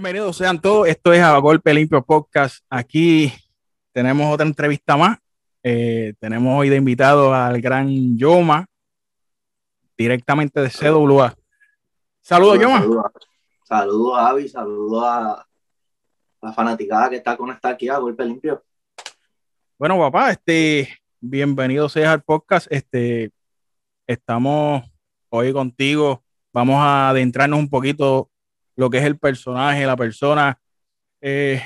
Bienvenidos sean todos. Esto es a Golpe Limpio Podcast. Aquí tenemos otra entrevista más. Eh, tenemos hoy de invitado al gran Yoma, directamente de CWA. Saludos, Yoma. Saludos, saludos, Avi. Saludos a la fanaticada que está conectada aquí a Golpe Limpio. Bueno, papá, este, bienvenido seas al podcast. Este, estamos hoy contigo. Vamos a adentrarnos un poquito lo que es el personaje, la persona, eh,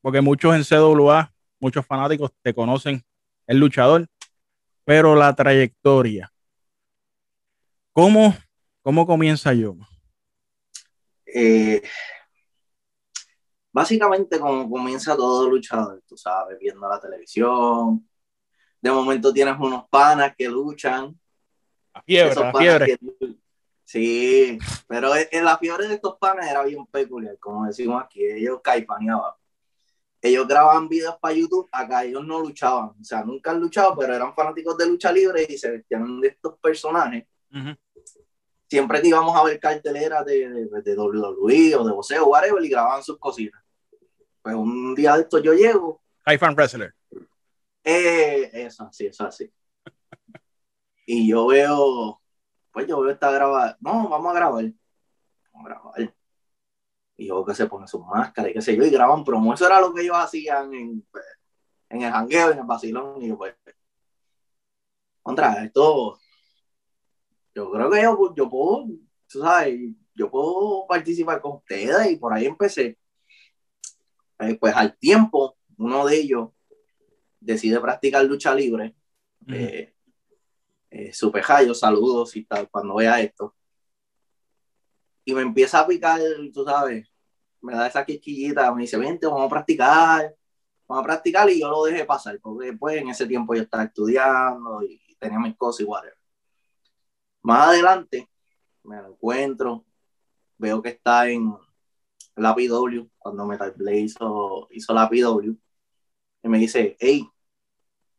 porque muchos en CWA, muchos fanáticos te conocen el luchador, pero la trayectoria. ¿Cómo, cómo comienza yo? Eh, básicamente como comienza todo luchador, tú sabes, viendo la televisión. De momento tienes unos panas que luchan. La fiebre, la fiebre. Que, Sí, pero en la fiebre de estos panes era bien peculiar, como decimos aquí, ellos caipaneaban. Ellos grababan videos para YouTube, acá ellos no luchaban, o sea, nunca han luchado, pero eran fanáticos de lucha libre y se vestían de estos personajes. Siempre que íbamos a ver carteleras de, de, de, WWE o de boxeo, whatever, y grababan sus cositas. Pues un día de esto yo llego. Fan Wrestler. Eh, eso, sí, eso así. y yo veo pues yo veo esta grabada, no, vamos a grabar, vamos a grabar. Y yo que se pone sus máscaras y qué sé yo, y graban promo. Eso era lo que ellos hacían en, pues, en el jangueo, en el vacilón. Y yo, pues, contra esto, yo creo que yo, yo puedo, tú sabes, yo puedo participar con ustedes y por ahí empecé. Eh, pues al tiempo, uno de ellos decide practicar lucha libre. Eh, eh, super saludos y tal, cuando vea esto. Y me empieza a picar, tú sabes, me da esa quisquillita, me dice, vente, vamos a practicar, vamos a practicar, y yo lo dejé pasar, porque después en ese tiempo yo estaba estudiando y tenía mis cosas y whatever. Más adelante, me lo encuentro, veo que está en la PW, cuando Metal Blade hizo, hizo la PW, y me dice, hey,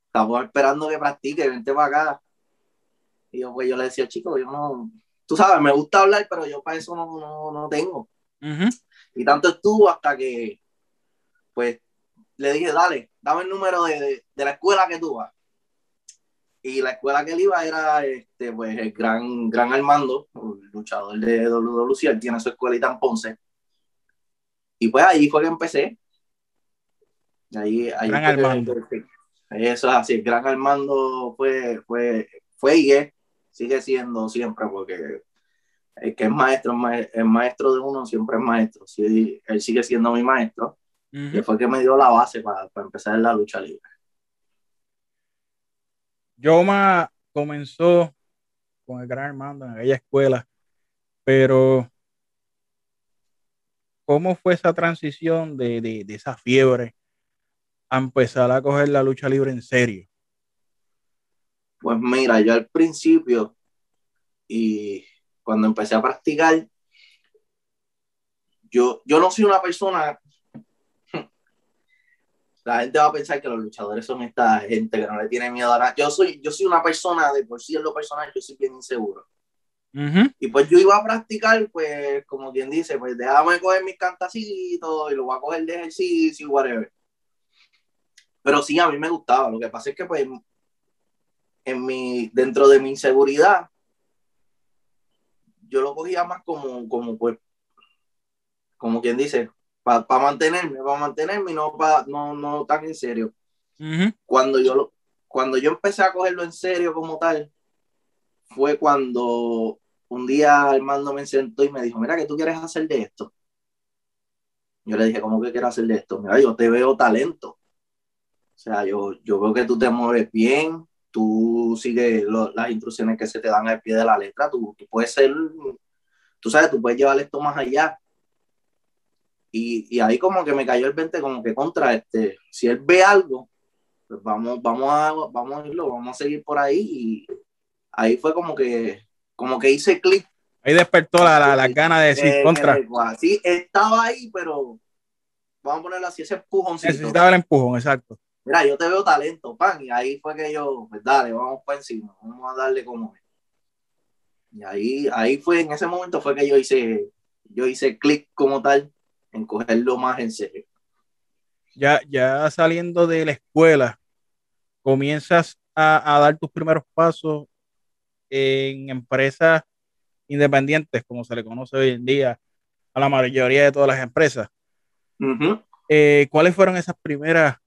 estamos esperando que practique, vente para acá. Y yo, pues yo le decía, chico, yo no, tú sabes, me gusta hablar, pero yo para eso no, no, no tengo. Y tanto estuvo hasta que, pues, le dije, dale, dame el número de, de, la escuela que tú vas. Y la escuela que él iba era, este, pues, el gran, gran Armando, el luchador de WWC, él tiene su escuelita en Ponce. Y pues ahí fue que empecé. Ahí, ahí gran Armando. eso es así, el gran Armando fue, fue, fue y es sigue siendo siempre, porque el que es maestro, el maestro de uno siempre es maestro. Sí, él sigue siendo mi maestro. Y fue que me dio la base para, para empezar la lucha libre. Yoma comenzó con el gran Armando en aquella escuela, pero ¿cómo fue esa transición de, de, de, esa fiebre a empezar a coger la lucha libre en serio? Pues mira, yo al principio y cuando empecé a practicar, yo, yo no soy una persona, la gente va a pensar que los luchadores son esta gente que no le tiene miedo a nada. Yo soy, yo soy una persona, de por sí en lo personal, yo soy bien inseguro. Y pues yo iba a practicar, pues como quien dice, pues déjame coger mis cantacitos y lo voy a coger de ejercicio, whatever. Pero sí, a mí me gustaba. Lo que pasa es que pues en mi, dentro de mi inseguridad, yo lo cogía más como, como pues, como quien dice, para mantenerme, para mantenerme y no, pa, no, no tan en serio. cuando, yo lo, cuando yo empecé a cogerlo en serio como tal, fue cuando un día Armando me sentó y me dijo, mira, ¿qué tú quieres hacer de esto? Yo le dije, ¿cómo que quieres hacer de esto? Mira, yo te veo talento. O sea, yo, yo veo que tú te mueves bien, tú sigues lo, las instrucciones que se te dan al pie de la letra, tú, tú, puedes ser, tú sabes, tú puedes llevar esto más allá. Y, y, ahí como que me cayó el 20 como que contra este, si él ve algo, pues vamos, vamos a, vamos a irlo, vamos a seguir por ahí y ahí fue como que, como que hice clic. Ahí despertó la, la, la gana de decir eh, contra. Sí, estaba ahí, pero vamos a ponerlo así, ese empujón. Necesitaba el empujón, exacto mira, yo te veo talento, pan, y ahí fue que yo, pues dale, vamos para encima, vamos a darle como Y ahí, ahí fue, en ese momento fue que yo hice, yo hice clic como tal, en cogerlo más en serio. Ya, ya saliendo de la escuela, comienzas a, a dar tus primeros pasos en empresas independientes, como se le conoce hoy en día a la mayoría de todas las empresas. Eh, ¿Cuáles fueron esas primeras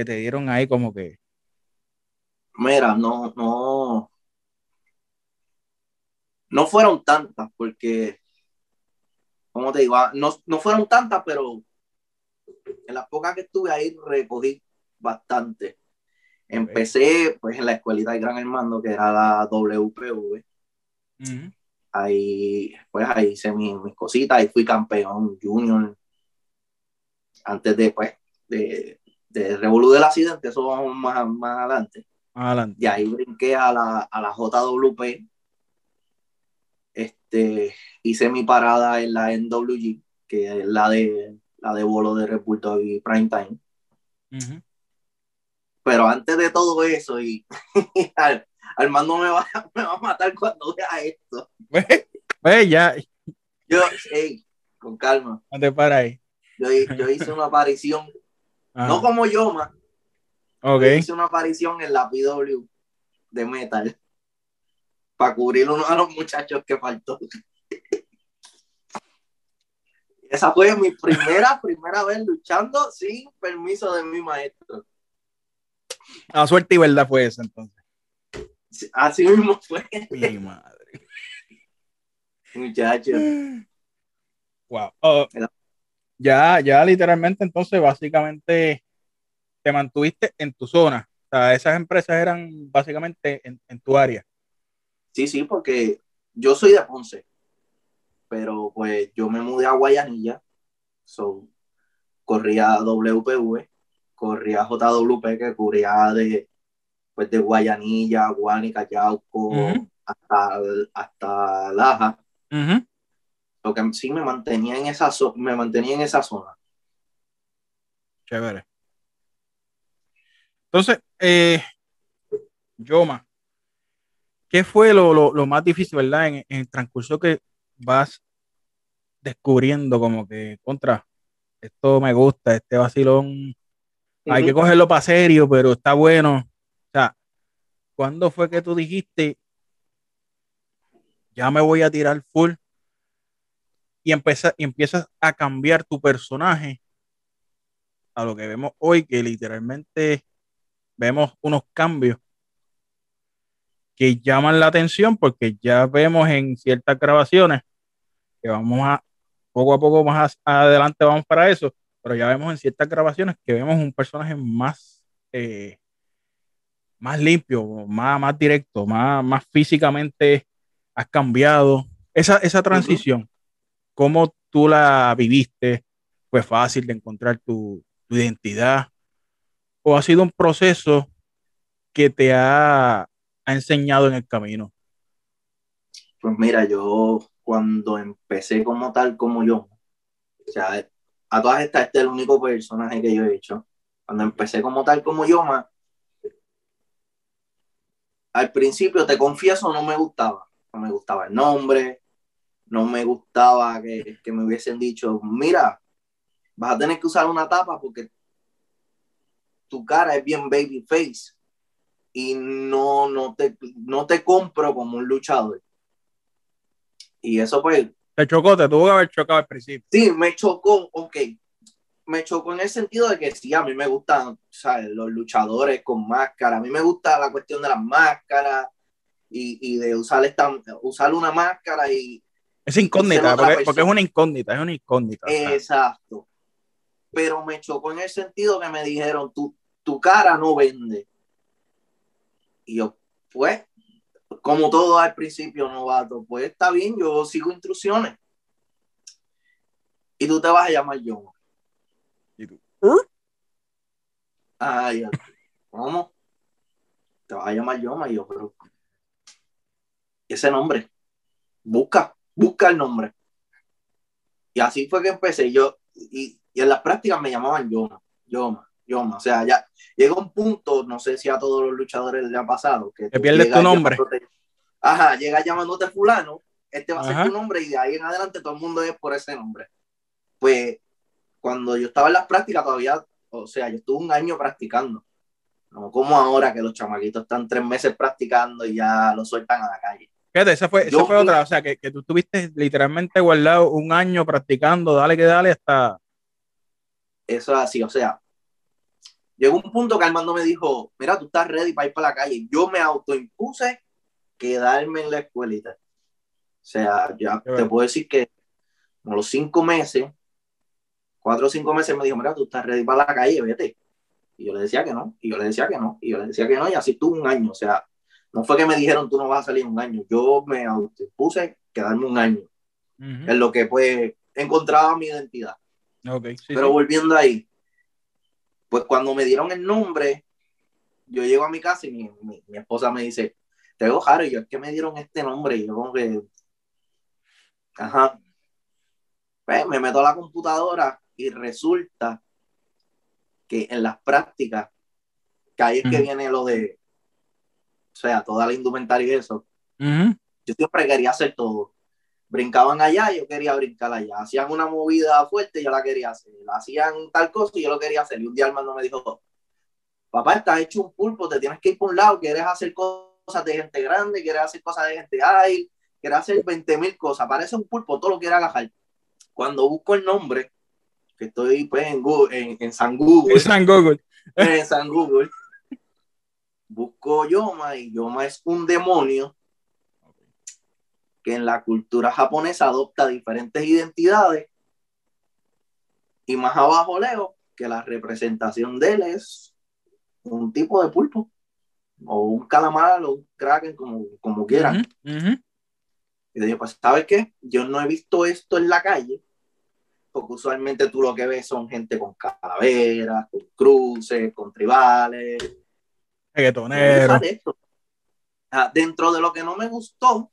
que te dieron ahí como que, Mira, no, no, no fueron tantas, porque, como te digo, ah, no, no fueron tantas, pero en las pocas que estuve ahí recogí bastante. Empecé pues en la escuelita de Gran Hermano, que era la WPV. Ahí, pues ahí hice mis, mis cositas y fui campeón junior. Antes de, pues, de, de Revolu del accidente, eso vamos más, más adelante. adelante? Y ahí brinqué a la, a la JWP. Este, hice mi parada en la NWG, que es la de, la de bolo de Dog y Prime Time. Ujú. Pero antes de todo eso, y Ar- Armando me va, me va a matar cuando vea esto. Ve, ve, ya, Yo, hey, con calma. no te para ahí. Yo, yo hice una aparición, No como Yoma, Ok. hice una aparición en la PW de Metal para cubrir uno de los muchachos que faltó. Esa fue mi primera, primera vez luchando sin permiso de mi maestro. A suerte y verdad fue eso entonces. Así mismo fue, Mi madre. muchachos. Wow. Ya, ya literalmente entonces básicamente te mantuviste en tu zona. O sea, esas empresas eran básicamente en, en tu área. Sí, sí, porque yo soy de Ponce, pero pues yo me mudé a Guayanilla, so, corría WPV, corría JWP, que cubría de, pues de Guayanilla, Guánica, Yauco, Ujú. hasta, hasta Laja, Ujú. Lo que sí me mantenía en esa, zo- me mantenía en esa zona. Chévere. Entonces, eh, Yoma, ¿qué fue lo, lo- lo más difícil, verdad? En, en el transcurso que vas descubriendo como que contra, esto me gusta, este vacilón, hay que cogerlo para serio, pero está bueno. O sea, ¿cuándo fue que tú dijiste, ya me voy a tirar full? Y, empieza, y empiezas a cambiar tu personaje a lo que vemos hoy, que literalmente vemos unos cambios que llaman la atención porque ya vemos en ciertas grabaciones que vamos a poco a poco más adelante vamos para eso, pero ya vemos en ciertas grabaciones que vemos un personaje más eh, más limpio, más, más directo, más, más físicamente has cambiado. Esa, esa transición, ¿cómo tú la viviste? ¿Fue fácil de encontrar tu, tu identidad? ¿O ha sido un proceso que te ha, ha enseñado en el camino? Pues mira, yo cuando empecé como tal, como yo, o sea, a todas estas, este es el único personaje que yo he hecho. Cuando empecé como tal, como yo, ma, al principio, te confieso, no me gustaba. No me gustaba el nombre, no me gustaba que, que me hubiesen dicho, mira, vas a tener que usar una tapa porque tu cara es bien baby face y no, no, te, no te compro como un luchador. Y eso pues, Te chocó, te tuvo que haber chocado al principio. sí, me chocó, ok. Me chocó en el sentido de que sí, a mí me gustan ¿sabes? los luchadores con máscara, a mí me gusta la cuestión de las máscaras y, y de usar, esta, usar una máscara y, Es incógnita, porque, es una incógnita, es una incógnita. o sea, Exacto. Pero me chocó en el sentido que me dijeron, tu, tu cara no vende. Y yo, pues, como todo al principio, novato, pues está bien, yo sigo instrucciones. Y tú te vas a llamar John. y tú, Ay, ¿cómo? Te vas a llamar Yoma. Y yo, pero. Ese nombre. Busca, busca el nombre. Y así fue que empecé. Yo, y, y en las prácticas me llamaban Yoma, Yoma, Yoma. O sea, ya llega un punto, no sé si a todos los luchadores les ha pasado, que Te pierdes tu nombre. Ajá, llega llamándote fulano, este va a Ajá. ser tu nombre y de ahí en adelante todo el mundo es por ese nombre. Pues cuando yo estaba en las prácticas todavía, o sea, yo estuve un año practicando. No como ahora que los chamaquitos están tres meses practicando y ya lo sueltan a la calle. Fíjate, esa fue, esa fue otra, o sea, que, que tú estuviste literalmente guardado un año practicando, dale que dale hasta... Eso es así, o sea, llegó un punto que Armando me dijo, mira, tú estás ready para ir para la calle. Yo me autoimpuse quedarme en la escuelita. O sea, ya te puedo decir que como los cinco meses, cuatro o cinco meses me dijo, mira, tú estás ready para la calle, vete. Y yo le decía que no, y yo le decía que no, y yo le decía que no, y así tuve un año. O sea, no fue que me dijeron tú no vas a salir un año, yo me autoimpuse quedarme un año. En lo que pues encontraba mi identidad. Okay, Pero volviendo ahí, pues cuando me dieron el nombre, yo llego a mi casa y mi, mi, esposa me dice, te veo Jaro, y yo es que me dieron este nombre, y yo como que, ajá, pues me meto a la computadora y resulta que en las prácticas, que ahí es que viene lo de, sea, toda la indumentaria y eso, yo siempre quería hacer todo. Brincaban allá, yo quería brincar allá. Hacían una movida fuerte, yo la quería hacer. Hacían tal cosa y yo lo quería hacer. Y un día Armando me dijo, papá, estás hecho un pulpo, te tienes que ir por un lado, quieres hacer cosas de gente grande, quieres hacer cosas de gente ay, quieres hacer 20 mil cosas. Parece un pulpo, todo lo quiere agajar. Cuando busco el nombre, que estoy pues en, Google, en, San Google. En San Google. En San Google. Busco Yoma y Yoma es un demonio que en la cultura japonesa adopta diferentes identidades. Y más abajo leo que la representación de él es un tipo de pulpo, o un calamar, o un kraken, como, como quieran. Y dije, pues, ¿sabes qué? Yo no he visto esto en la calle, porque usualmente tú lo que ves son gente con calaveras, con cruces, con tribales. Ah, dentro de lo que no me gustó,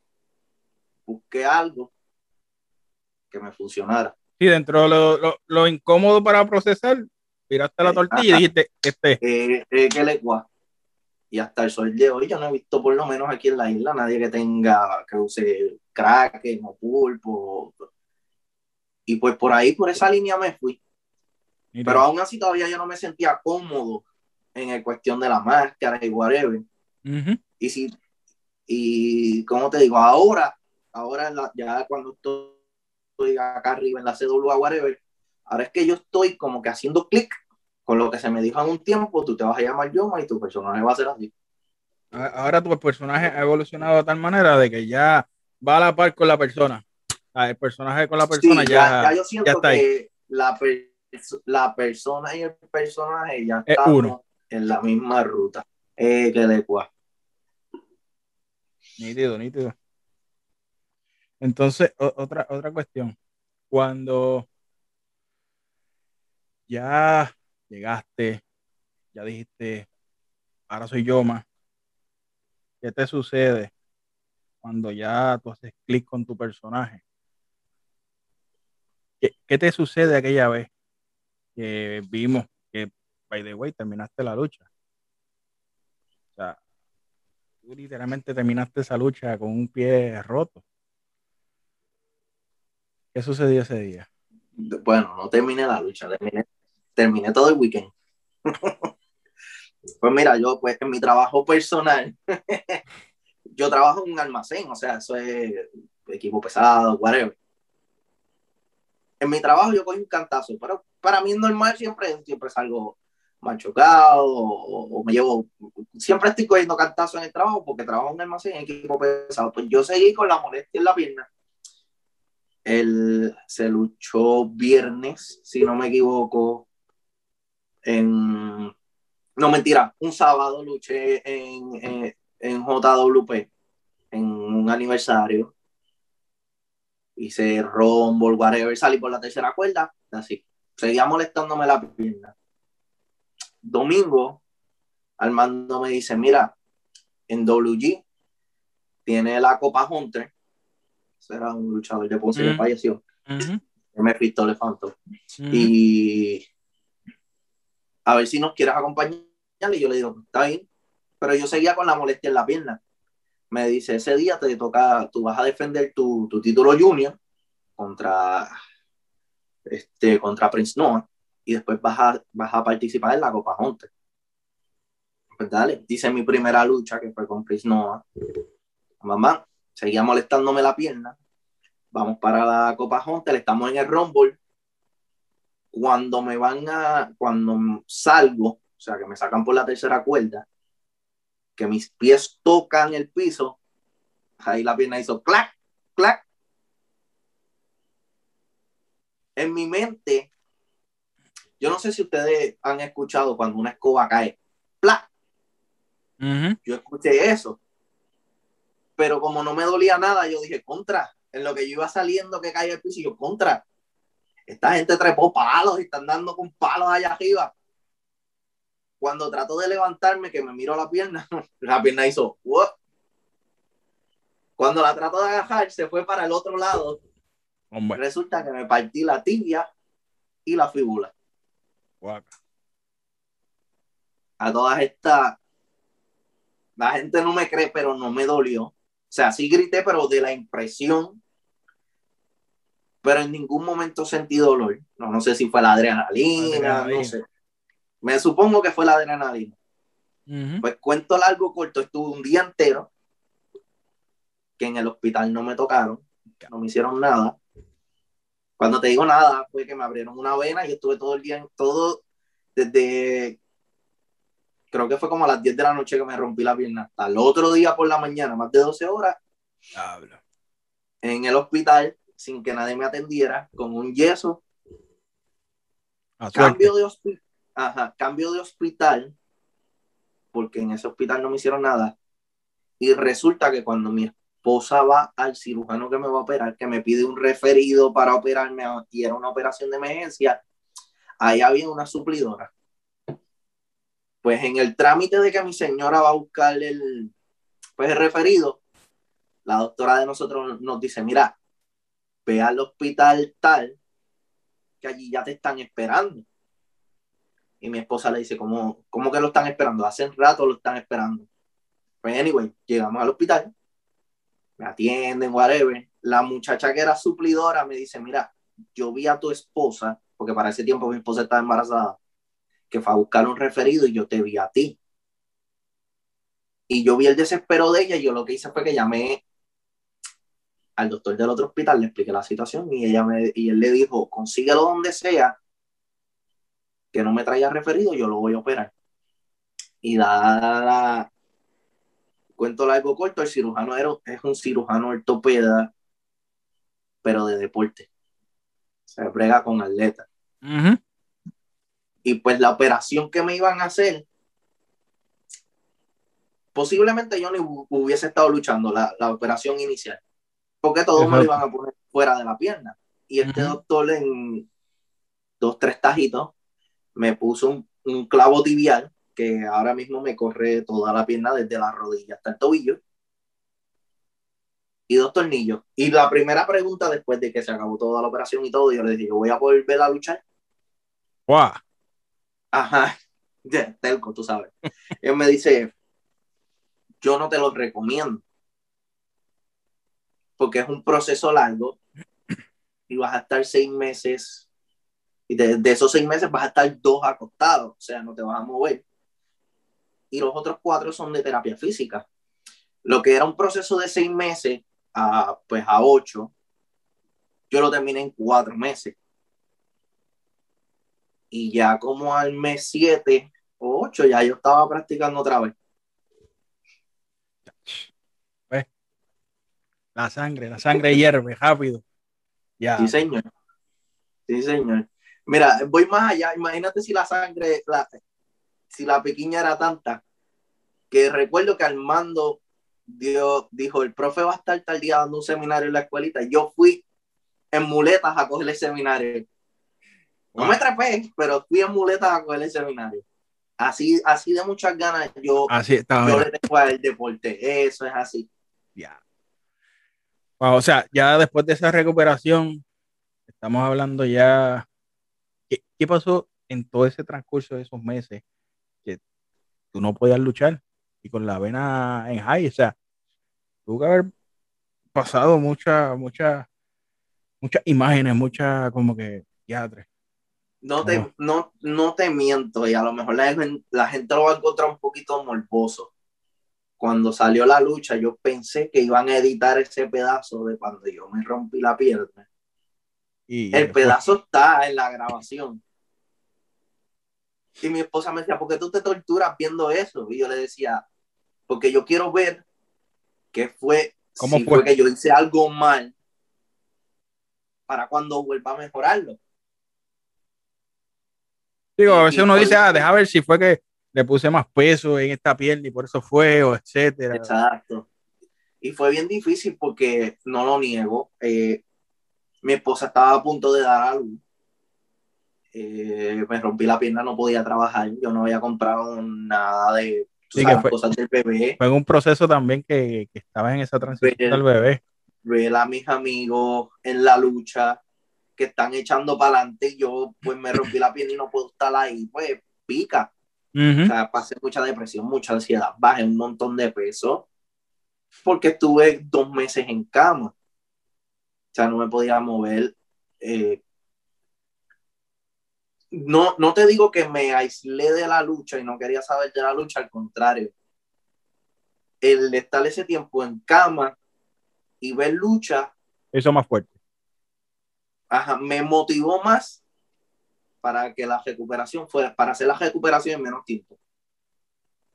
busqué algo que me funcionara. Sí, dentro de lo, lo, incómodo para procesar, tiraste la tortilla y dijiste, este. Eh, eh, que le Y hasta el sol de hoy yo no he visto por lo menos aquí en la isla nadie que tenga, que use kraken o pulpo. Y pues por ahí, por esa línea me fui. Pero aún así todavía yo no me sentía cómodo en el cuestión de la máscara y whatever. Y si, y como te digo, ahora ahora ya cuando estoy acá arriba en la CWA, whatever, ahora es que yo estoy como que haciendo clic con lo que se me dijo en un tiempo, tú te vas a llamar Yoma y tu personaje va a ser así. Ahora tu personaje ha evolucionado de tal manera de que ya va a la par con la persona. El personaje con la persona ya, ya, yo siento que La, la, persona y el personaje ya están en la misma ruta. Eh, que de cuá. Nítido, nítido. Entonces, otra, otra cuestión. Cuando ya llegaste, ya dijiste, ahora soy yo más, ¿qué te sucede cuando ya tú haces clic con tu personaje? ¿Qué, te sucede aquella vez que vimos by the way, terminaste la lucha? O sea, tú literalmente terminaste esa lucha con un pie roto. ¿Qué sucedió ese día? Bueno, no terminé la lucha, terminé, todo el weekend. pues mira, yo pues en mi trabajo personal, yo trabajo en un almacén, o sea, eso es equipo pesado, whatever. En mi trabajo yo cojo un cantazo, pero para mí normal, siempre, siempre salgo machucado o, o, me llevo, siempre estoy cogiendo cantazo en el trabajo porque trabajo en un almacén en equipo pesado. Pues yo seguí con la molestia en la pierna él se luchó viernes, si no me equivoco, en... No, mentira, un sábado luché en, en, JWP, en un aniversario. Hice rombo, whatever, salí por la tercera cuerda, así. Seguía molestándome la pierna. Domingo, Armando me dice, mira, en WG tiene la Copa Hunter era un luchador de Ponce que falleció. Me Cristo le faltó. Y a ver si nos quieres acompañar. Y yo le digo, está bien. Pero yo seguía con la molestia en la pierna. Me dice, ese día te toca, tú vas a defender tu, tu título junior contra, este, contra Prince Noah. Y después vas a, vas a participar en la Copa Hunter. Pues dale, dice mi primera lucha, que fue con Chris Noah. Mamá, seguía molestándome la pierna. Vamos para la Copa Hunter, estamos en el Rumble. Cuando me van a, cuando salgo, o sea, que me sacan por la tercera cuerda, que mis pies tocan el piso, ahí la pierna hizo clac, clac. En mi mente, yo no sé si ustedes han escuchado cuando una escoba cae, ¡plac! Yo escuché eso. Pero como no me dolía nada, yo dije, contra. En lo que yo iba saliendo que caía el piso, yo, contra. Esta gente trepó palos y están dando con palos allá arriba. Cuando trato de levantarme, que me miro la pierna, la pierna hizo, Cuando la trato de agajar, se fue para el otro lado. Resulta que me partí la tibia y la fíbula. A todas estas, la gente no me cree, pero no me dolió. O sea, sí grité, pero de la impresión. Pero en ningún momento sentí dolor. No, no sé si fue la adrenalina, no sé. Me supongo que fue la adrenalina. Pues cuento largo, corto, estuve un día entero que en el hospital no me tocaron, no me hicieron nada. Cuando te digo nada, fue que me abrieron una vena y estuve todo el día, todo desde creo que fue como a las 10 de la noche que me rompí la pierna, hasta el otro día por la mañana, más de 12 horas, en el hospital, sin que nadie me atendiera, con un yeso. cambio de, hospital, cambio de hospital, porque en ese hospital no me hicieron nada. Y resulta que cuando mi esposa va al cirujano que me va a operar, que me pide un referido para operarme y era una operación de emergencia, ahí había una suplidora pues en el trámite de que mi señora va a buscar el, pues el referido, la doctora de nosotros nos dice, mira, ve al hospital tal, que allí ya te están esperando. Y mi esposa le dice, ¿cómo, cómo que lo están esperando? Hace rato lo están esperando. Pues anyway, llegamos al hospital, me atienden, whatever. La muchacha que era suplidora me dice, mira, yo vi a tu esposa, porque para ese tiempo mi esposa estaba embarazada, que fue a buscar un referido y yo te vi a ti. Y yo vi el desespero de ella y yo lo que hice fue que llamé al doctor del otro hospital, le expliqué la situación y, ella me, y él le dijo, consíguelo donde sea, que no me traiga referido, yo lo voy a operar. Y da cuento largo corto, el cirujano era, es un cirujano ortopeda, pero de deporte. Se brega con atletas. Y pues la operación que me iban a hacer, posiblemente yo ni hubiese estado luchando la, operación inicial, porque todos me lo iban a poner fuera de la pierna. Y este doctor en dos, tres tajitos me puso un, clavo tibial que ahora mismo me corre toda la pierna desde la rodilla hasta el tobillo y dos tornillos. Y la primera pregunta después de que se acabó toda la operación y todo, yo le dije, ¿voy a volver a luchar? ¡Wow! Ajá, telco, tú sabes. Él me dice, yo no te lo recomiendo. Porque es un proceso largo y vas a estar seis meses. Y de, esos seis meses vas a estar dos acostados, o sea, no te vas a mover. Y los otros cuatro son de terapia física. Lo que era un proceso de seis meses a, pues a ocho, yo lo terminé en cuatro meses y ya como al mes 7 o 8 ya yo estaba practicando otra vez. Pues, la sangre, la sangre hierve rápido. Ya. Sí, señor. Sí, señor. Mira, voy más allá. Imagínate si la sangre, si la pequeña era tanta, que recuerdo que Armando dio, dijo, el profe va a estar tal día dando un seminario en la escuelita. Yo fui en muletas a coger el seminario. No me trepé, pero fui en muletas a coger el seminario. Así, así de muchas ganas yo, así yo le tengo al deporte. Eso es así. Ya. o sea, ya después de esa recuperación, estamos hablando ya. ¿Qué, pasó en todo ese transcurso de esos meses tú no podías luchar y con la vena en high? O sea, tuvo que haber pasado muchas, muchas, muchas imágenes, muchas como que ya tres no te, no, no te miento, y a lo mejor la, la gente lo va a encontrar un poquito morboso. Cuando salió la lucha, yo pensé que iban a editar ese pedazo de cuando yo me rompí la pierna. Y el pedazo está en la grabación. Y mi esposa me decía, ¿por qué tú te torturas viendo eso? Y yo le decía, porque yo quiero ver qué fue, ¿Cómo fue? que yo hice algo mal para cuando vuelva a mejorarlo. Digo, a veces uno dice, ah, deja ver si fue que le puse más peso en esta pierna y por eso fue, o etcétera. Exacto. Y fue bien difícil porque, no lo niego, eh, mi esposa estaba a punto de dar a luz. Eh, me rompí la pierna, no podía trabajar, yo no había comprado nada de cosas del bebé. Fue un proceso también que, que estabas en esa transición del bebé. Ver a mis amigos en la lucha, que están echando para adelante y yo pues me rompí la pierna y no puedo estar ahí, pues pica. O sea, pasé mucha depresión, mucha ansiedad, bajé un montón de peso porque estuve dos meses en cama. O sea, no me podía mover. Eh, no, no te digo que me aislé de la lucha y no quería saber de la lucha, al contrario. El estar ese tiempo en cama y ver lucha. Eso más fuerte ajá, me motivó más para que la recuperación fuera, para hacer la recuperación en menos tiempo.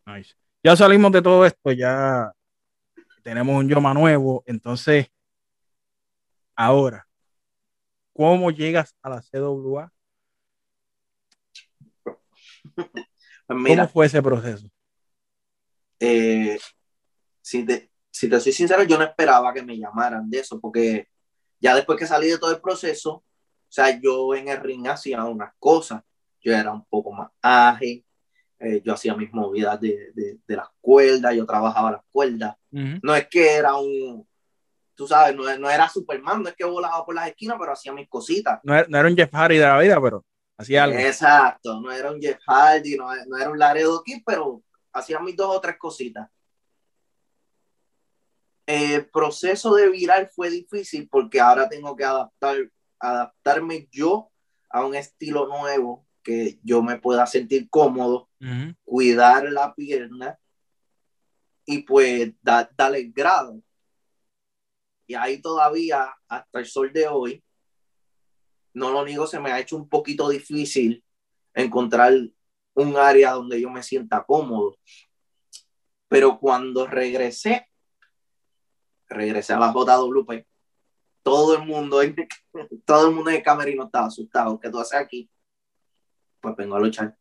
Nice. Ya salimos de todo esto, ya tenemos un Yoma nuevo, entonces, ahora, ¿cómo llegas a la CWA? ¿Cómo fue ese proceso? Eh, si, te, si te soy sincero, yo no esperaba que me llamaran de eso, porque ya después que salí de todo el proceso, o sea, yo en el ring hacía unas cosas. Yo era un poco más ágil, eh, yo hacía mis movidas de, de, las cuerdas, yo trabajaba las cuerdas. No es que era un, tú sabes, no, no, era Superman, no es que volaba por las esquinas, pero hacía mis cositas. No, era un Jeff Hardy de la vida, pero hacía algo. Exacto, no era un Jeff Hardy, no, no era un Laredo Kid, pero hacía mis dos o tres cositas el proceso de viral fue difícil porque ahora tengo que adaptar, adaptarme yo a un estilo nuevo que yo me pueda sentir cómodo, cuidar la pierna y pues darle el grado. Y ahí todavía, hasta el sol de hoy, no lo niego, se me ha hecho un poquito difícil encontrar un área donde yo me sienta cómodo. Pero cuando regresé, regresé a la JWP, todo el mundo, en, todo el mundo en el camerino estaba asustado. ¿Qué tú haces aquí? Pues vengo a luchar.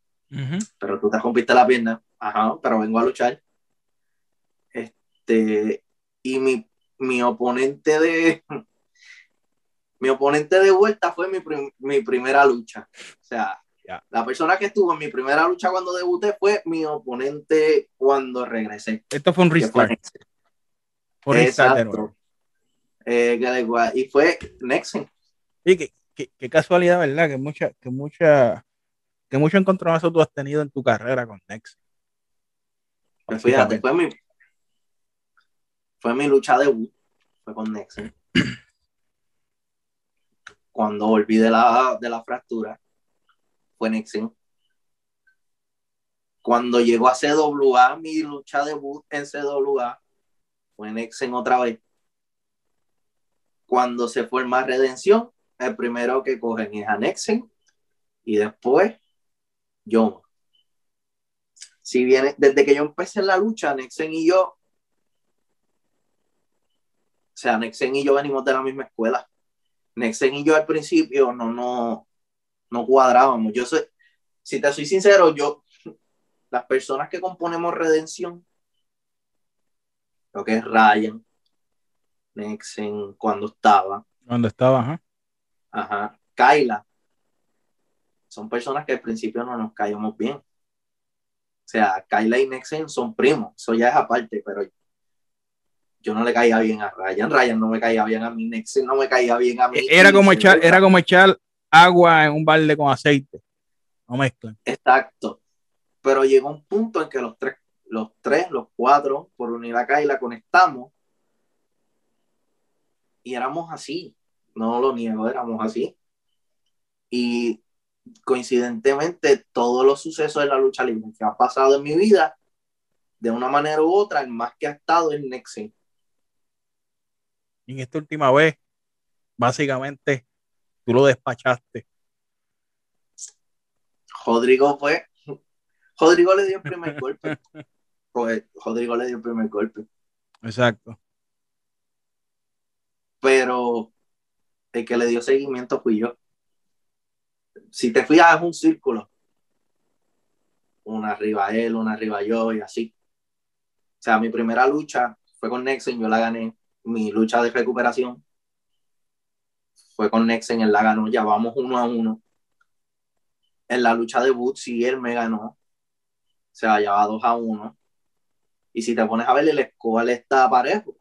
Pero tú te rompiste la pierna. Ajá, pero vengo a luchar. Este, y mi, mi oponente de mi oponente de vuelta fue mi, mi primera lucha. O sea, la persona que estuvo en mi primera lucha cuando debuté fue mi oponente cuando regresé. Esto fue un restart. Exacto. Eh, y fue Nexen. Y qué, qué, casualidad, ¿verdad? Que mucha, que mucha, que mucho encontronazo tú has tenido en tu carrera con Nexen. Pues fíjate, fue mi, fue mi lucha debut, fue con Nexen. Cuando volví de la, de la fractura, fue Nexen. Cuando llegó a CWA, mi lucha debut en CWA, fue Nexen otra vez. Cuando se forma Redención, el primero que cogen es a Nexen y después yo. Si viene, desde que yo empecé en la lucha, Nexen y yo, o sea, Nexen y yo venimos de la misma escuela. Nexen y yo al principio no, no, no cuadrábamos. Yo soy, si te soy sincero, yo, las personas que componemos Redención, lo que es Ryan, Nexen, cuando estaba. Cuando estaba, ajá. Ajá. Kyla. Son personas que al principio no nos caíamos bien. O sea, Kyla y Nexen son primos, eso ya es aparte, pero yo no le caía bien a Ryan, Ryan no me caía bien a mí, Nexen no me caía bien a mí. Era como echar, era como echar agua en un balde con aceite. No mezclan. Exacto. Pero llegó un punto en que los tres los tres, los cuatro, por unir acá y la conectamos. Y éramos así, no lo niego, éramos así. Y coincidentemente todos los sucesos de la lucha libre que han pasado en mi vida, de una manera u otra, el más que ha estado en Nexen. Y en esta última vez, básicamente, tú lo despachaste. Rodrigo fue, Rodrigo le dio el primer golpe. Pues, Rodrigo le dio el primer golpe. Exacto. Pero el que le dio seguimiento fui yo. Si te fijas, es un círculo. Una arriba él, una arriba yo y así. O sea, mi primera lucha fue con Nexen, yo la gané. Mi lucha de recuperación fue con Nexen, él la ganó. Ya vamos uno a uno. En la lucha de Bootsy, él me ganó. O sea, ya va dos a uno. Y si te pones a ver, el escobar está parejo.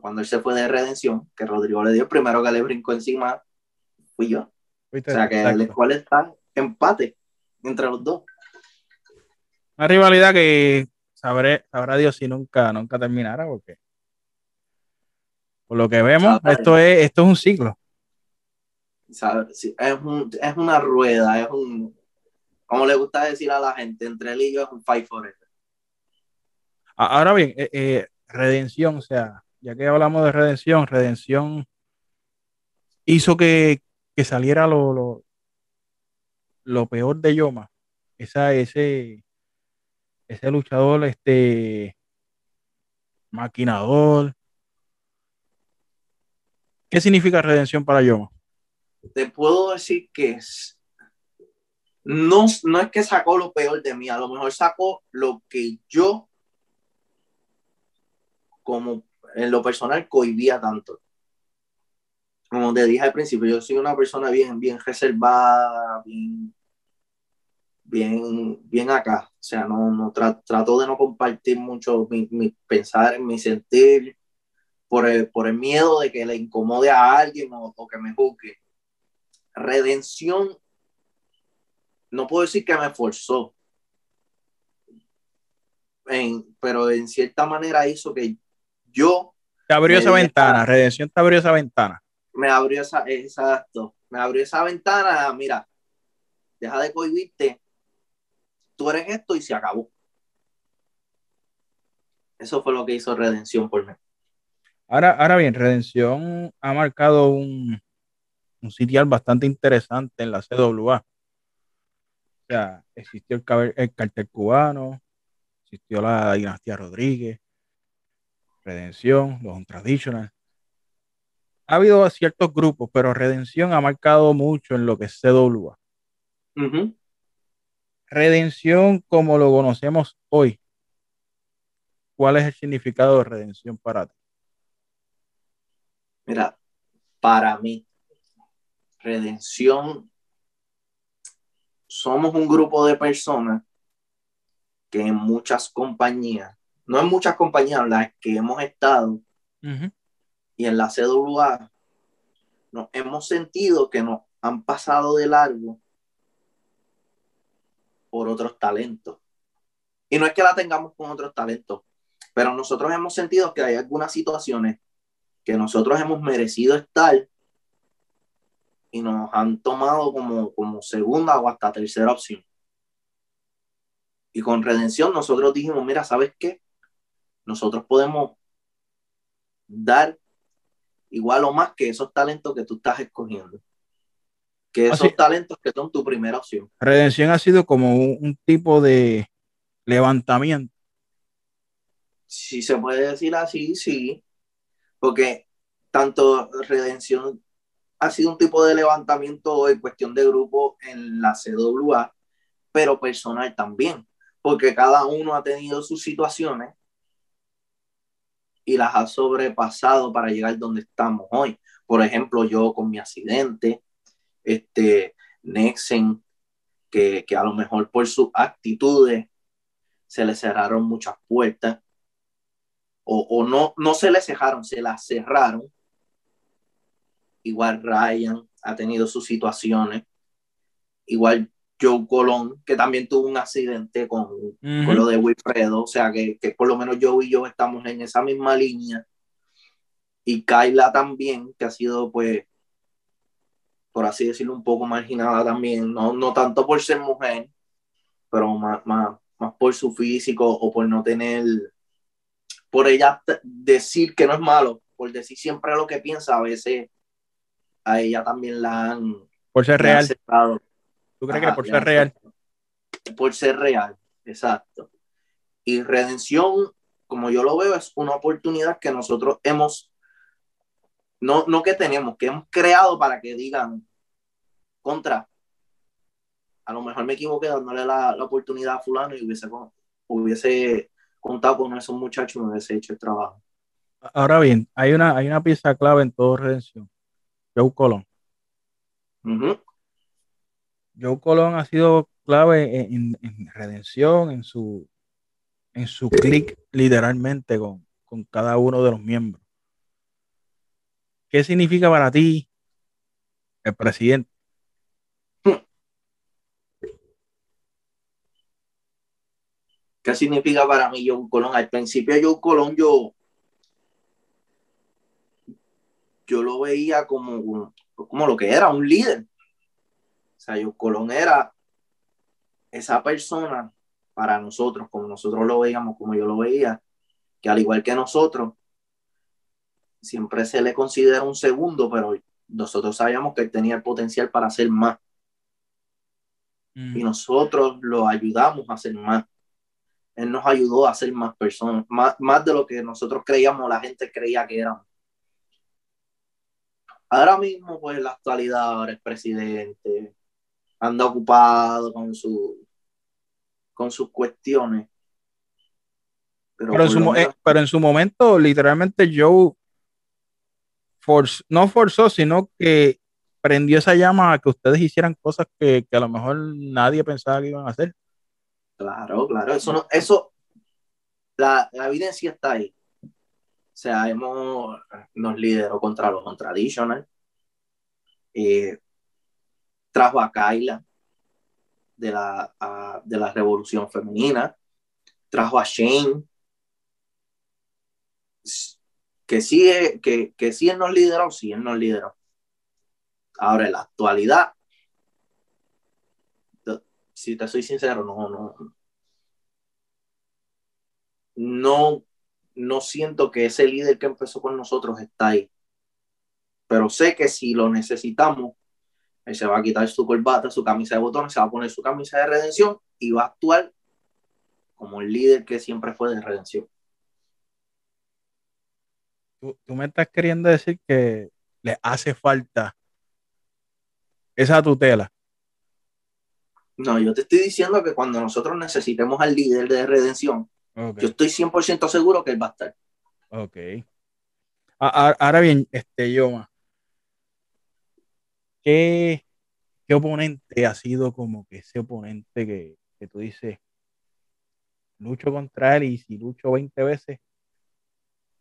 Cuando él se fue de redención, que Rodrigo le dio el primero que le brincó encima, fui yo. O sea que el escobar está empate entre los dos. Una rivalidad que sabré, sabrá Dios si nunca, nunca terminara, porque por lo que vemos, esto es, esto es un ciclo. es, un, es una rueda, es un, como le gusta decir a la gente, entre él y yo es un fight forever. Ahora bien, eh, eh, redención, o sea, ya que hablamos de redención, redención hizo que, saliera lo, lo, peor de Yoma. Esa, ese, ese luchador, este maquinador. ¿Qué significa redención para Yoma? Te puedo decir que es, no, no es que sacó lo peor de mí, a lo mejor sacó lo que yo como en lo personal cohibía tanto. Como te dije al principio, yo soy una persona bien, bien reservada, bien, bien, bien acá. O sea, no, no trato de no compartir mucho mi, mi pensar, mi sentir, por el, por el miedo de que le incomode a alguien o, o que me juzgue. Redención, no puedo decir que me forzó, pero en cierta manera hizo que yo... Te abrió esa ventana, Redención te abrió esa ventana. Me abrió esa, exacto, me abrió esa ventana, mira, deja de cohibirte, tú eres esto y se acabó. Eso fue lo que hizo Redención por mí. Ahora, ahora bien, Redención ha marcado un, un sitial bastante interesante en la CWA. O sea, existió el, el cartel cubano, existió la dinastía Rodríguez, Redención, los Traditional. Ha habido ciertos grupos, pero Redención ha marcado mucho en lo que es CWA. Redención como lo conocemos hoy. ¿Cuál es el significado de redención para ti? Mira, para mí, redención, somos un grupo de personas que en muchas compañías no en muchas compañías en las que hemos estado y en la CWA nos hemos sentido que nos han pasado de largo por otros talentos. Y no es que la tengamos con otros talentos, pero nosotros hemos sentido que hay algunas situaciones que nosotros hemos merecido estar y nos han tomado como, como segunda o hasta tercera opción. Y con redención nosotros dijimos, mira, ¿sabes qué? nosotros podemos dar igual o más que esos talentos que tú estás escogiendo. Que esos talentos que son tu primera opción. Redención ha sido como un, tipo de levantamiento. Si se puede decir así, sí. Porque tanto Redención ha sido un tipo de levantamiento en cuestión de grupo en la CWA, pero personal también, porque cada uno ha tenido sus situaciones y las ha sobrepasado para llegar donde estamos hoy. Por ejemplo, yo con mi accidente, este, Nexen, que, a lo mejor por sus actitudes se le cerraron muchas puertas, o, no, no se le cerraron, se las cerraron. Igual Ryan ha tenido sus situaciones. Igual Joe Colón, que también tuvo un accidente con, lo de Wilfredo, o sea que, por lo menos Joe y yo estamos en esa misma línea. Y Kyla también, que ha sido pues, por así decirlo, un poco marginada también, no, no tanto por ser mujer, pero más, más, más por su físico o por no tener, por ella decir que no es malo, por decir siempre lo que piensa, a veces a ella también la han... Por ser real. ¿Tú crees que por ser real? Por ser real, exacto. Y redención, como yo lo veo, es una oportunidad que nosotros hemos, no, no que tenemos, que hemos creado para que digan contra. A lo mejor me equivoqué dándole la, la oportunidad a fulano y hubiese, hubiese contado con esos muchachos me hubiese hecho el trabajo. Ahora bien, hay una, hay una pieza clave en todo redención. Joe Colón. Joe Colón ha sido clave en, redención, en su, en su clic literalmente con, con cada uno de los miembros. ¿Qué significa para ti el presidente? ¿Qué significa para mí Joe Colón? Al principio Joe Colón yo, yo lo veía como, como lo que era, un líder. O sea, yo Colón era esa persona para nosotros, como nosotros lo veíamos, como yo lo veía, que al igual que nosotros, siempre se le considera un segundo, pero nosotros sabíamos que él tenía el potencial para hacer más. Mm. Y nosotros lo ayudamos a hacer más. Él nos ayudó a ser más personas, más, más de lo que nosotros creíamos, la gente creía que éramos. Ahora mismo, pues, en la actualidad, ahora es presidente, anda ocupado con, su, con sus cuestiones. Pero, eh, pero, en su, momento, literalmente, Joe no forzó, sino que prendió esa llama a que ustedes hicieran cosas que, a lo mejor nadie pensaba que iban a hacer. Claro, claro, eso no, eso, la, la evidencia está ahí. O sea, hemos, nos lideró contra los traditional. Eh, trajo a Kyla de la, de la revolución femenina. Trajo a Shane. Que sí, que, que sí él nos lideró, sí él nos lideró. Ahora, en la actualidad, si te soy sincero, no, no, no no siento que ese líder que empezó con nosotros está ahí. Pero sé que si lo necesitamos, él se va a quitar su corbata, su camisa de botones, se va a poner su camisa de redención y va a actuar como el líder que siempre fue de redención. Tú, me estás queriendo decir que le hace falta esa tutela. No, yo te estoy diciendo que cuando nosotros necesitemos al líder de redención, yo estoy 100% seguro que él va a estar. Ok. Ahora bien, este, Yoma, ¿qué, ¿qué oponente ha sido como que ese oponente que, que tú dices, lucho contra él y si lucho 20 veces,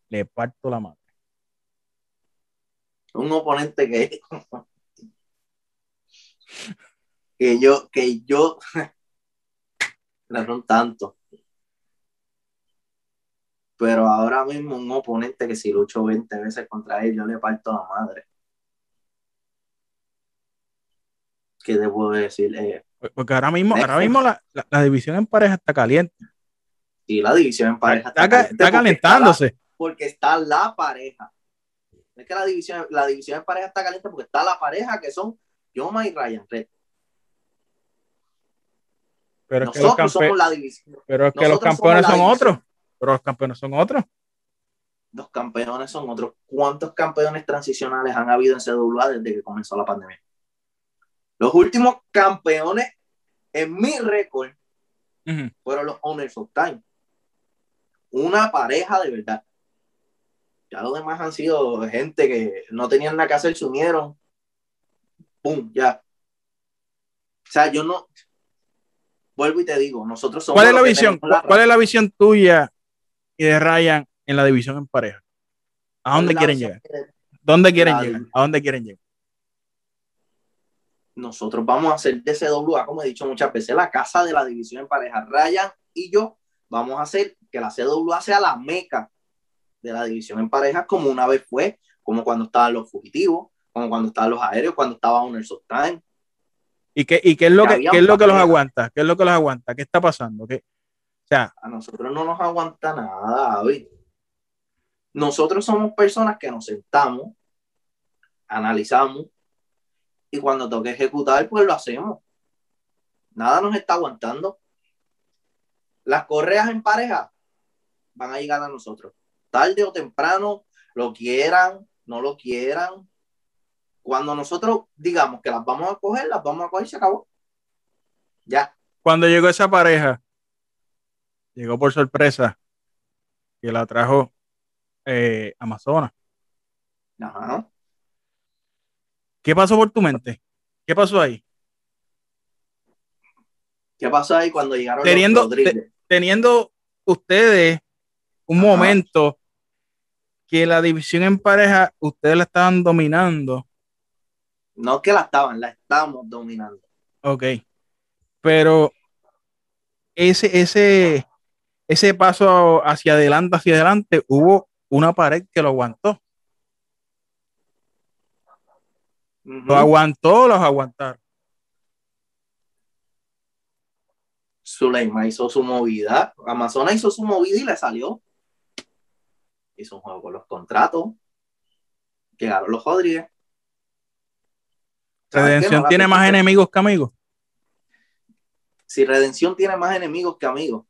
le parto la madre? Un oponente que, que yo, que yo, no tanto pero ahora mismo un oponente que si lucho 20 veces contra él, yo le parto la madre. ¿Qué debo decir? Eh, Porque ahora mismo, ahora mismo la, división en pareja está caliente. Sí, la división en pareja está, está, calentándose. Porque está, la, pareja. Es que la división, la división en pareja está caliente porque está la pareja que son Yoma y Ryan Red. Pero Nosotros somos la división. Pero es que los campeones son otros. Pero los campeones son otros. Los campeones son otros. ¿Cuántos campeones transicionales han habido en CWA desde que comenzó la pandemia? Los últimos campeones en mi récord fueron los Owners of Time. Una pareja de verdad. Ya los demás han sido gente que no tenían nada que hacer, se unieron. ¡Pum! Ya. O sea, yo no. Vuelvo y te digo, nosotros somos. ¿Cuál es la visión? ¿Cuál es la visión tuya y de Ryan en la división en pareja? ¿A dónde quieren llegar? ¿Dónde quieren llegar? ¿A dónde quieren llegar? Nosotros vamos a hacer de CWA, como he dicho muchas veces, la casa de la división en pareja. Ryan y yo vamos a hacer que la CWA sea la meca de la división en pareja, como una vez fue, como cuando estaban los fugitivos, como cuando estaban los aéreos, cuando estaba Owner Time. ¿Y qué, y qué es lo que, qué es lo que los aguanta? ¿Qué es lo que los aguanta? ¿Qué está pasando? ¿Qué? O sea, a nosotros no nos aguanta nada, David. Nosotros somos personas que nos sentamos, analizamos y cuando toque ejecutar, pues lo hacemos. Nada nos está aguantando. Las correas en pareja van a llegar a nosotros. Tarde o temprano, lo quieran, no lo quieran. Cuando nosotros digamos que las vamos a coger, las vamos a coger y se acabó. Ya. Cuando llegó esa pareja, llegó por sorpresa que la trajo eh, Amazonas. Ajá. ¿Qué pasó por tu mente? ¿Qué pasó ahí? ¿Qué pasó ahí cuando llegaron teniendo, los teniendo ustedes un momento que la división en pareja ustedes la estaban dominando. No que la estaban, la estamos dominando. Ok. Pero ese, ese, ese paso hacia adelante, hacia adelante, hubo una pared que lo aguantó. ¿Lo aguantó los aguantaron? Zuleima hizo su movida, Amazonas hizo su movida y le salió. Hizo un juego con los contratos. Llegaron los Rodríguez. ¿Redención tiene más enemigos que amigos? Si Redención tiene más enemigos que amigos.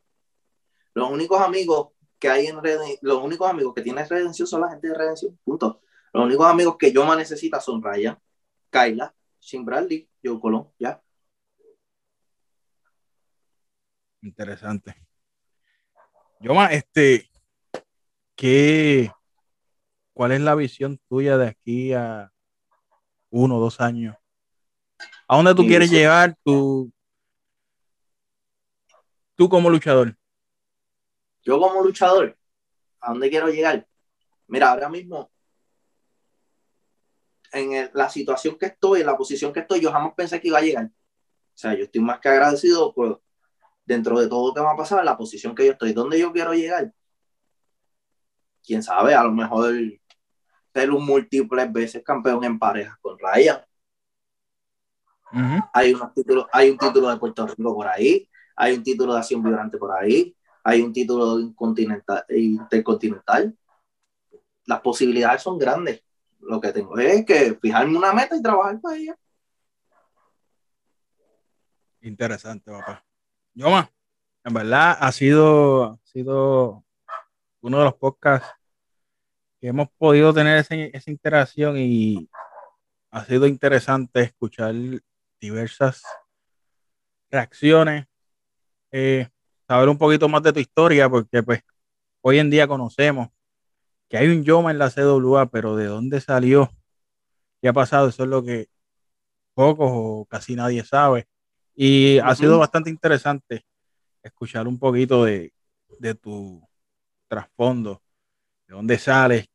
Los únicos amigos que hay en Redención, los únicos amigos que tiene Redención son la gente de Redención. Punto. Los únicos amigos que yo más necesito son Ryan, Kyla, Shin Bradley, Joe Colón, ya. Interesante. Yo más, este, ¿qué, ¿cuál es la visión tuya de aquí a uno o dos años? ¿A dónde tú quieres llegar tú, tú como luchador? Yo como luchador, ¿a dónde quiero llegar? Mira, ahora mismo, en la situación que estoy, en la posición que estoy, yo jamás pensé que iba a llegar. O sea, yo estoy más que agradecido por dentro de todo lo que va a pasar, la posición que yo estoy, ¿dónde yo quiero llegar? Quién sabe, a lo mejor ser un múltiples veces campeón en parejas con Ryan. Hay, hay un título de Puerto Rico por ahí, hay un título de acción vibrante por ahí, hay un título intercontinental. Las posibilidades son grandes. Lo que tengo es que fijarme una meta y trabajar para ella. Interesante, papá. Yoma, en verdad ha sido, ha sido uno de los podcasts que hemos podido tener esa, interacción y ha sido interesante escuchar diversas reacciones, eh, saber un poquito más de tu historia, porque pues hoy en día conocemos que hay un Yoma en la CWA, pero de dónde salió, qué ha pasado, eso es lo que pocos o casi nadie sabe. Y ha sido bastante interesante escuchar un poquito de, tu trasfondo, de dónde sales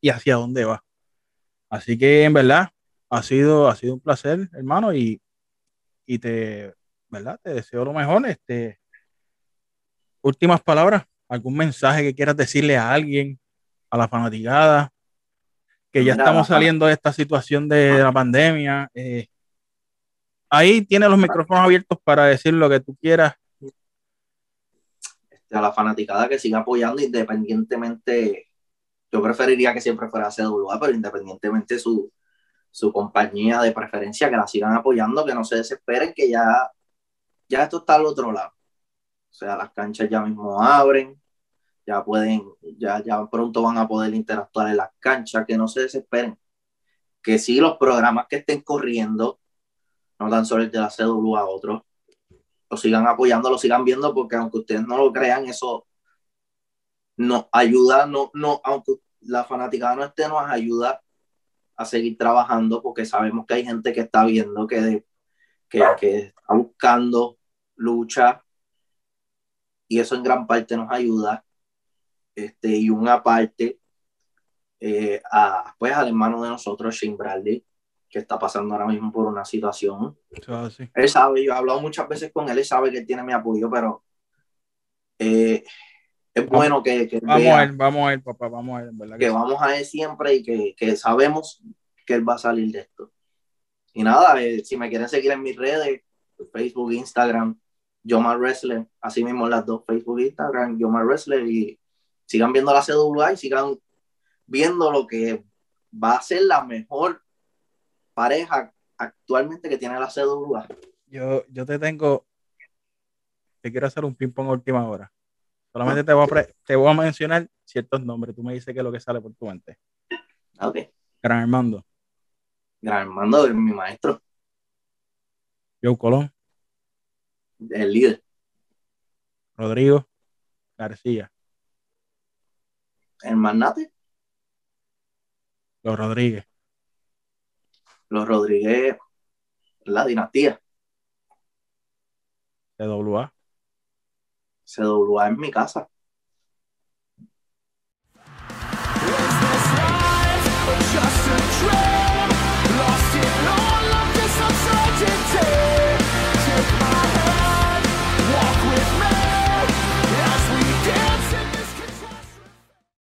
y hacia dónde vas. Así que en verdad ha sido, ha sido un placer, hermano, y, y te, ¿verdad? Te deseo lo mejor. Este, últimas palabras, algún mensaje que quieras decirle a alguien, a la fanaticada, que ya estamos saliendo de esta situación de la pandemia. Eh, ahí tiene los micrófonos abiertos para decir lo que tú quieras. Este, a la fanaticada que siga apoyando independientemente, yo preferiría que siempre fuera CWA, pero independientemente su, su compañía de preferencia, que la sigan apoyando, que no se desesperen, que ya, ya esto está al otro lado. O sea, las canchas ya mismo abren, ya pueden, ya, ya pronto van a poder interactuar en las canchas, que no se desesperen. Que sí, los programas que estén corriendo, no tan solo el de la CWA, otros, lo sigan apoyando, lo sigan viendo, porque aunque ustedes no lo crean, eso nos ayuda, no, no, aunque la fanaticada no esté, nos ayuda a seguir trabajando, porque sabemos que hay gente que está viendo, que, que, que está buscando lucha, y eso en gran parte nos ayuda. Este, y una parte eh, a, pues, al hermano de nosotros, Shane Bradley, que está pasando ahora mismo por una situación. Él sabe, yo he hablado muchas veces con él, él sabe que él tiene mi apoyo, pero eh, es bueno que, vamos a él, vamos a él, papá, vamos a él, Que vamos a él siempre y que, que, sabemos que que él va a salir de esto. Y nada, eh, si me quieren seguir en mis redes, Facebook, Instagram, Yomar Wrestler, así mismo las dos, Facebook, Instagram, Yomar Wrestler, y sigan viendo la CWA y sigan viendo lo que va a ser la mejor pareja actualmente que tiene la CWA. Yo, yo te tengo, te quiero hacer un ping-pong última hora. Solamente te voy, a te voy a mencionar ciertos nombres. Tú me dices qué es lo que sale por tu mente. Ok. Gran Armando. Gran Armando es mi maestro. Joe Colón. El líder. Rodrigo García. El magnate. Los Rodríguez. Los Rodríguez, la dinastía. CWA. CWA en mi casa.